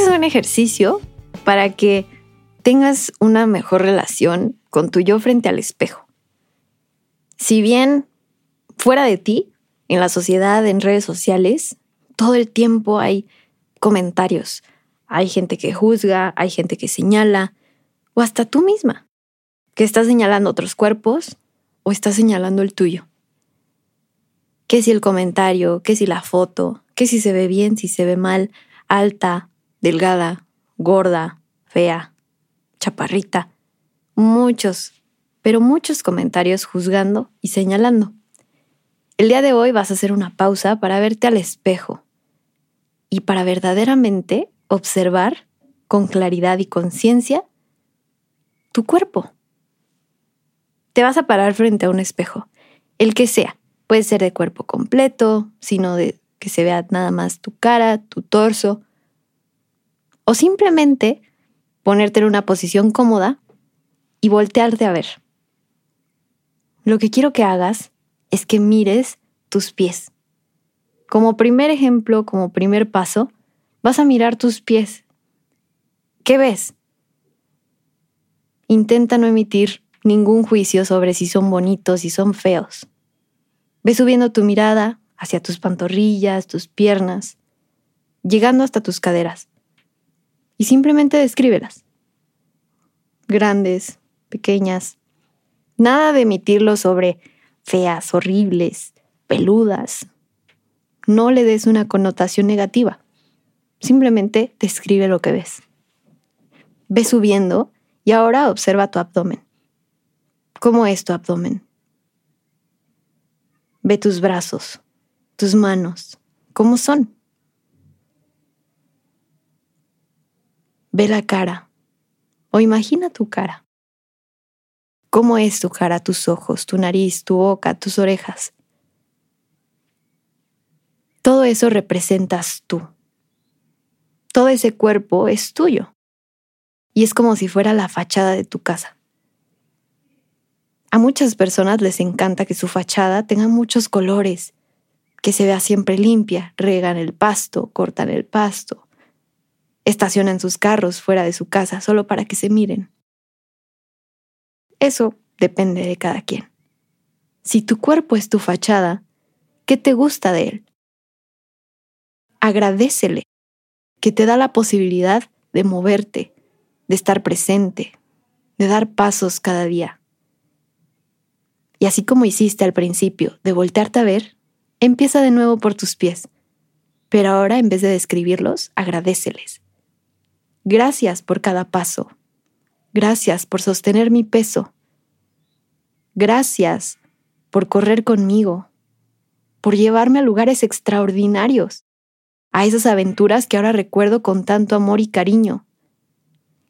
Es un ejercicio para que tengas una mejor relación con tu yo frente al espejo. Si bien fuera de ti, en la sociedad, en redes sociales, todo el tiempo hay comentarios. Hay gente que juzga, hay gente que señala, o hasta tú misma, que estás señalando otros cuerpos o estás señalando el tuyo. ¿Qué si el comentario? ¿Qué si la foto? ¿Qué si se ve bien? ¿Si se ve mal? Alta, delgada, gorda, fea, chaparrita. Muchos, pero muchos comentarios juzgando y señalando. El día de hoy vas a hacer una pausa para verte al espejo y para verdaderamente observar con claridad y conciencia tu cuerpo. Te vas a parar frente a un espejo, el que sea. Puede ser de cuerpo completo, sino de que se vea nada más tu cara, tu torso, o simplemente ponerte en una posición cómoda y voltearte a ver. Lo que quiero que hagas es que mires tus pies. Como primer ejemplo, como primer paso, vas a mirar tus pies. ¿Qué ves? Intenta no emitir ningún juicio sobre si son bonitos, si son feos. Ve subiendo tu mirada hacia tus pantorrillas, tus piernas, llegando hasta tus caderas. Y simplemente descríbelas. Grandes, pequeñas. Nada de emitirlo sobre feas, horribles, peludas. No le des una connotación negativa. Simplemente describe lo que ves. Ve subiendo y ahora observa tu abdomen. ¿Cómo es tu abdomen? Ve tus brazos, tus manos, ¿cómo son? Ve la cara o imagina tu cara. ¿Cómo es tu cara, tus ojos, tu nariz, tu boca, tus orejas? Todo eso representas tú. Todo ese cuerpo es tuyo. Y es como si fuera la fachada de tu casa. A muchas personas les encanta que su fachada tenga muchos colores, que se vea siempre limpia, regan el pasto, cortan el pasto, estacionan sus carros fuera de su casa solo para que se miren. Eso depende de cada quien. Si tu cuerpo es tu fachada, ¿qué te gusta de él? Agradecele que te da la posibilidad de moverte, de estar presente, de dar pasos cada día. Y así como hiciste al principio, de voltearte a ver, empieza de nuevo por tus pies. Pero ahora, en vez de describirlos, agradeceles. Gracias por cada paso. Gracias por sostener mi peso. Gracias por correr conmigo, por llevarme a lugares extraordinarios, a esas aventuras que ahora recuerdo con tanto amor y cariño.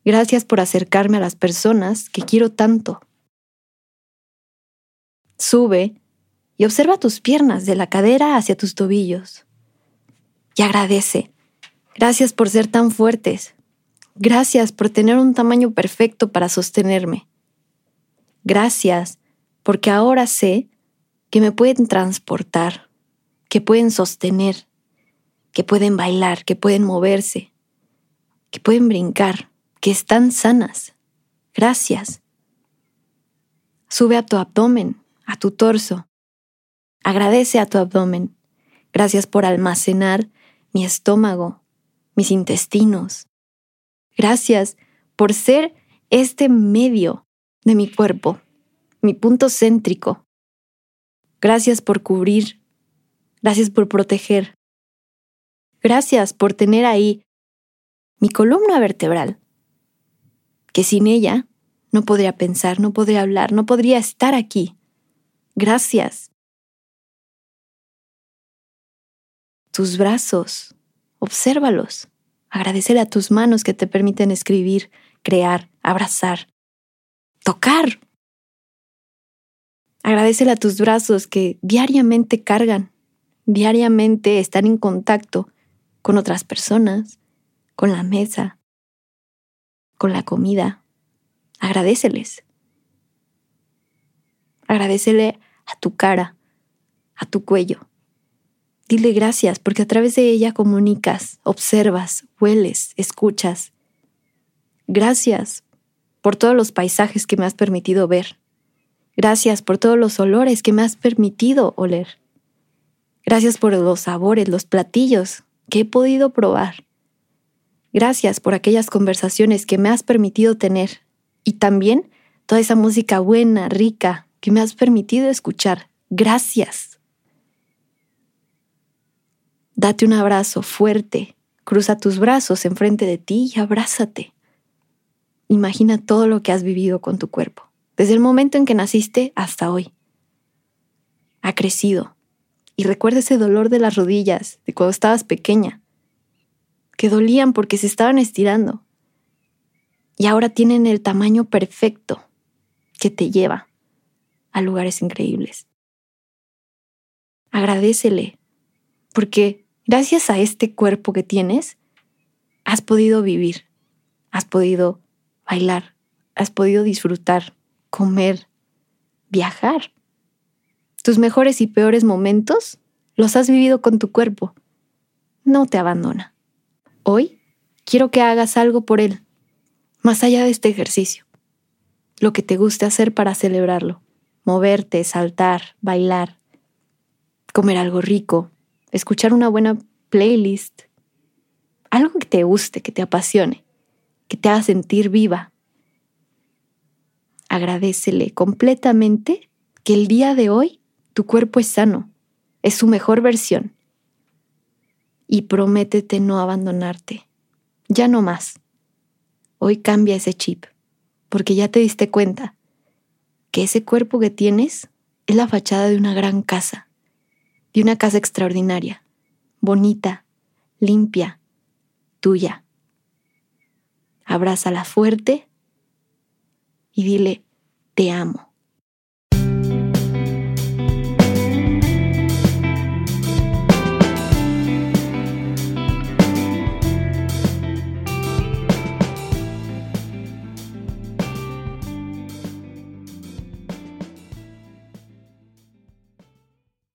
Gracias por acercarme a las personas que quiero tanto. Sube y observa tus piernas de la cadera hacia tus tobillos. Y agradece. Gracias por ser tan fuertes. Gracias por tener un tamaño perfecto para sostenerme. Gracias porque ahora sé que me pueden transportar, que pueden sostener, que pueden bailar, que pueden moverse, que pueden brincar, que están sanas. Gracias. Sube a tu abdomen a tu torso. Agradece a tu abdomen. Gracias por almacenar mi estómago, mis intestinos. Gracias por ser este medio de mi cuerpo, mi punto céntrico. Gracias por cubrir. Gracias por proteger. Gracias por tener ahí mi columna vertebral, que sin ella no podría pensar, no podría hablar, no podría estar aquí. Gracias. Tus brazos, obsérvalos. Agradecele a tus manos que te permiten escribir, crear, abrazar, tocar. Agradecele a tus brazos que diariamente cargan, diariamente están en contacto con otras personas, con la mesa, con la comida. Agradeceles. Agradecele a tu cara, a tu cuello. Dile gracias porque a través de ella comunicas, observas, hueles, escuchas. Gracias por todos los paisajes que me has permitido ver. Gracias por todos los olores que me has permitido oler. Gracias por los sabores, los platillos que he podido probar. Gracias por aquellas conversaciones que me has permitido tener y también toda esa música buena, rica, que me has permitido escuchar. Gracias. Date un abrazo fuerte, cruza tus brazos enfrente de ti y abrázate. Imagina todo lo que has vivido con tu cuerpo, desde el momento en que naciste hasta hoy. Ha crecido. Y recuerda ese dolor de las rodillas de cuando estabas pequeña, que dolían porque se estaban estirando. Y ahora tienen el tamaño perfecto que te lleva a lugares increíbles. Agradecele, porque gracias a este cuerpo que tienes, has podido vivir, has podido bailar, has podido disfrutar, comer, viajar. Tus mejores y peores momentos los has vivido con tu cuerpo. No te abandona. Hoy quiero que hagas algo por él, más allá de este ejercicio. Lo que te guste hacer para celebrarlo moverte, saltar, bailar, comer algo rico, escuchar una buena playlist, algo que te guste, que te apasione, que te haga sentir viva. Agradecele completamente que el día de hoy tu cuerpo es sano, es su mejor versión. Y prométete no abandonarte. Ya no más. Hoy cambia ese chip, porque ya te diste cuenta que ese cuerpo que tienes es la fachada de una gran casa, de una casa extraordinaria, bonita, limpia, tuya. Abrázala fuerte y dile, te amo.